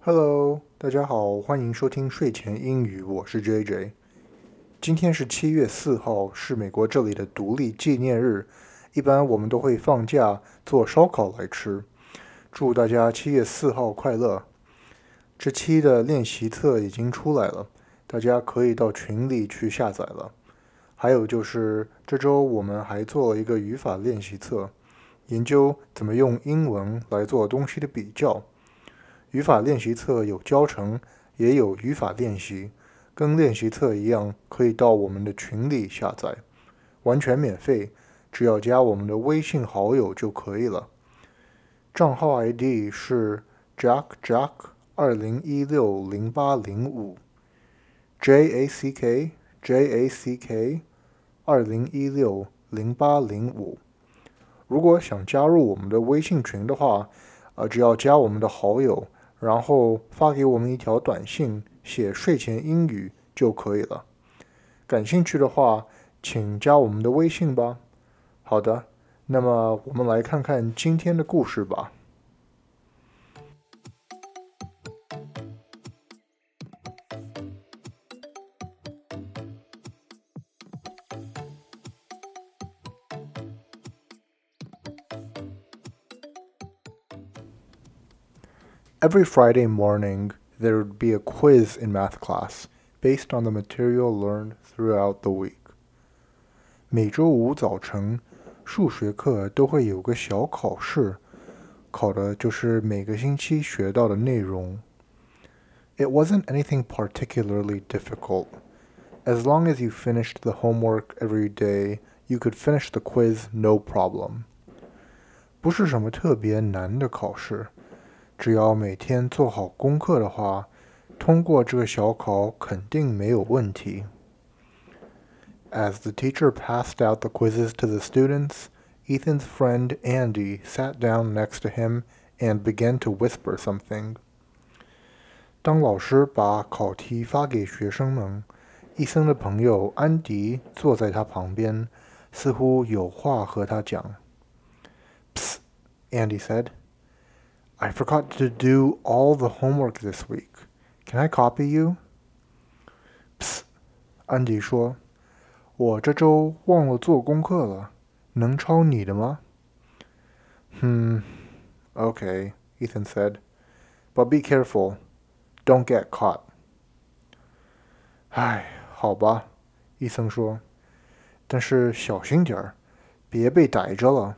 Hello，大家好，欢迎收听睡前英语，我是 JJ。今天是七月四号，是美国这里的独立纪念日，一般我们都会放假做烧烤来吃。祝大家七月四号快乐！这期的练习册已经出来了，大家可以到群里去下载了。还有就是这周我们还做了一个语法练习册，研究怎么用英文来做东西的比较。语法练习册有教程，也有语法练习，跟练习册一样，可以到我们的群里下载，完全免费，只要加我们的微信好友就可以了。账号 ID 是 Jack Jack 二零一六零八零五，J A C K J A C K。二零一六零八零五，如果想加入我们的微信群的话，呃，只要加我们的好友，然后发给我们一条短信，写睡前英语就可以了。感兴趣的话，请加我们的微信吧。好的，那么我们来看看今天的故事吧。Every Friday morning, there would be a quiz in math class based on the material learned throughout the week. 每周五早晨，数学课都会有个小考试，考的就是每个星期学到的内容。It wasn't anything particularly difficult. As long as you finished the homework every day, you could finish the quiz no problem. 不是什么特别难的考试。 只要每天做好功课的话，通过这个小考肯定没有问题。As the teacher passed out the quizzes to the students, Ethan's friend Andy sat down next to him and began to whisper something. 当老师把考题发给学生们，伊森的朋友安迪坐在他旁边，似乎有话和他讲。Psst, Andy said. I forgot to do all the homework this week. Can I copy you? Psst，安迪说：“我这周忘了做功课了，能抄你的吗？” Hmm, okay, Ethan said. But be careful, don't get caught. 唉，好吧，伊森说，但是小心点儿，别被逮着了。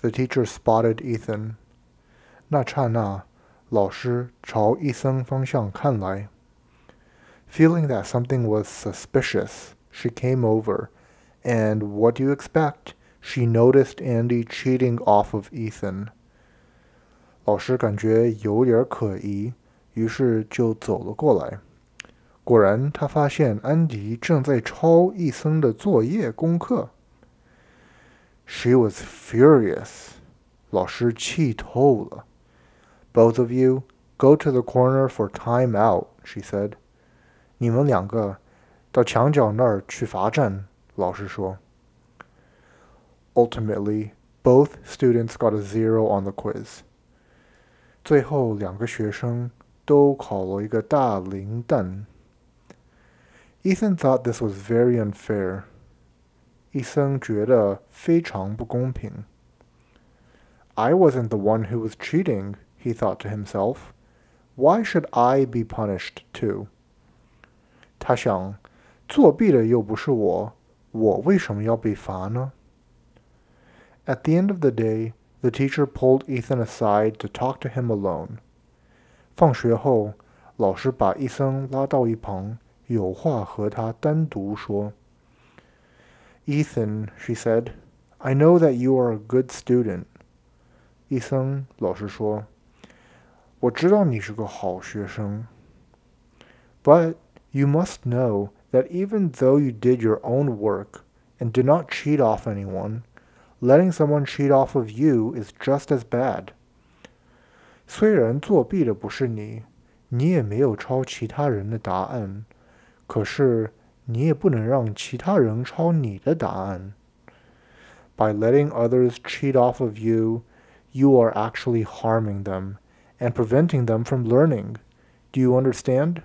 The teacher spotted Ethan. 那刹那，老师朝伊森方向看来。Feeling that something was suspicious, she came over, and what do you expect? She noticed Andy cheating off of Ethan. 老师感觉有点可疑，于是就走了过来。果然，他发现安迪正在抄伊森的作业功课。she was furious. 老师气透了。Both of you go to the corner for time out, she said. 你们两个到墙角那儿去罚站。老师说。Ultimately, both students got a zero on the quiz. 最后两个学生都考了一个大零蛋。Ethan thought this was very unfair. 伊森觉得非常不公平。I wasn't the one who was cheating, he thought to himself. Why should I be punished too? 他想，作弊的又不是我，我为什么要被罚呢？At the end of the day, the teacher pulled Ethan aside to talk to him alone. 放学后，老师把伊森拉到一旁，有话和他单独说。Ethan, she said, I know that you are a good student. 伊森老师说：“我知道你是个好学生。” But you must know that even though you did your own work and did not cheat off anyone, letting someone cheat off of you is just as bad. 虽然作弊的不是你，你也没有抄其他人的答案，可是你也不能让其他人抄你的答案。By letting others cheat off of you, you are actually harming them and preventing them from learning. Do you understand?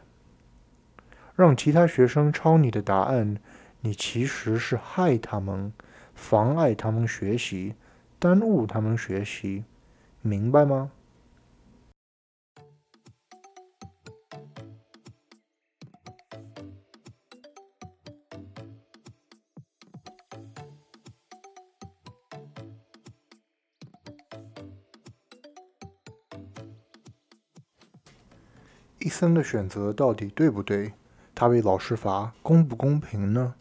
让其他学生抄你的答案，你其实是害他们，妨碍他们学习，耽误他们学习，明白吗？ 伊森的选择到底对不对？他被老师罚公不公平呢？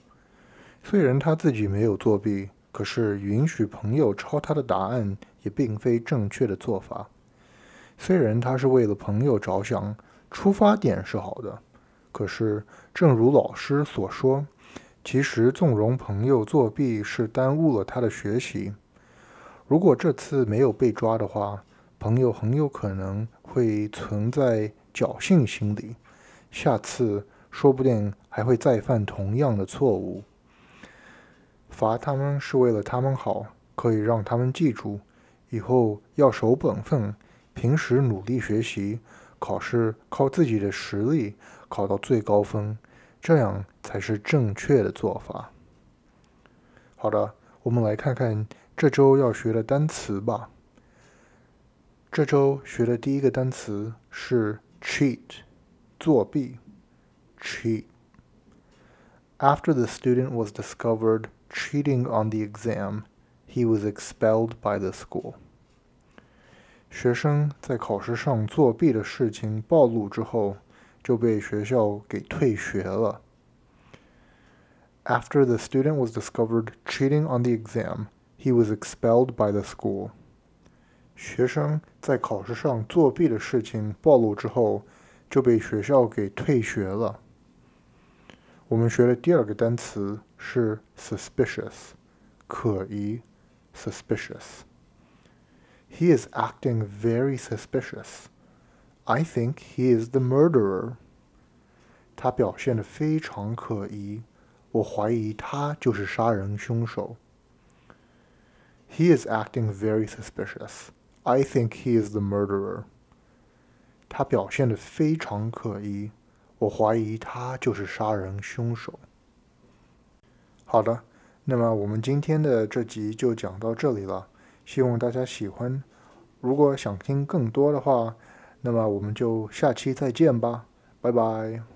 虽然他自己没有作弊，可是允许朋友抄他的答案也并非正确的做法。虽然他是为了朋友着想，出发点是好的，可是正如老师所说，其实纵容朋友作弊是耽误了他的学习。如果这次没有被抓的话，朋友很有可能会存在侥幸心理，下次。说不定还会再犯同样的错误。罚他们是为了他们好，可以让他们记住，以后要守本分，平时努力学习，考试靠自己的实力考到最高分，这样才是正确的做法。好的，我们来看看这周要学的单词吧。这周学的第一个单词是 cheat，作弊。cheat. After the student was discovered cheating on the exam, he was expelled by the school. 学生在考试上作弊的事情暴露之后，就被学校给退学了。After the student was discovered cheating on the exam, he was expelled by the school. 学生在考试上作弊的事情暴露之后，就被学校给退学了。我们学的第二个单词是 suspicious，可疑，suspicious。He is acting very suspicious. I think he is the murderer. 他表现的非常可疑，我怀疑他就是杀人凶手。He is acting very suspicious. I think he is the murderer. 他表现的非常可疑。我怀疑他就是杀人凶手。好的，那么我们今天的这集就讲到这里了，希望大家喜欢。如果想听更多的话，那么我们就下期再见吧，拜拜。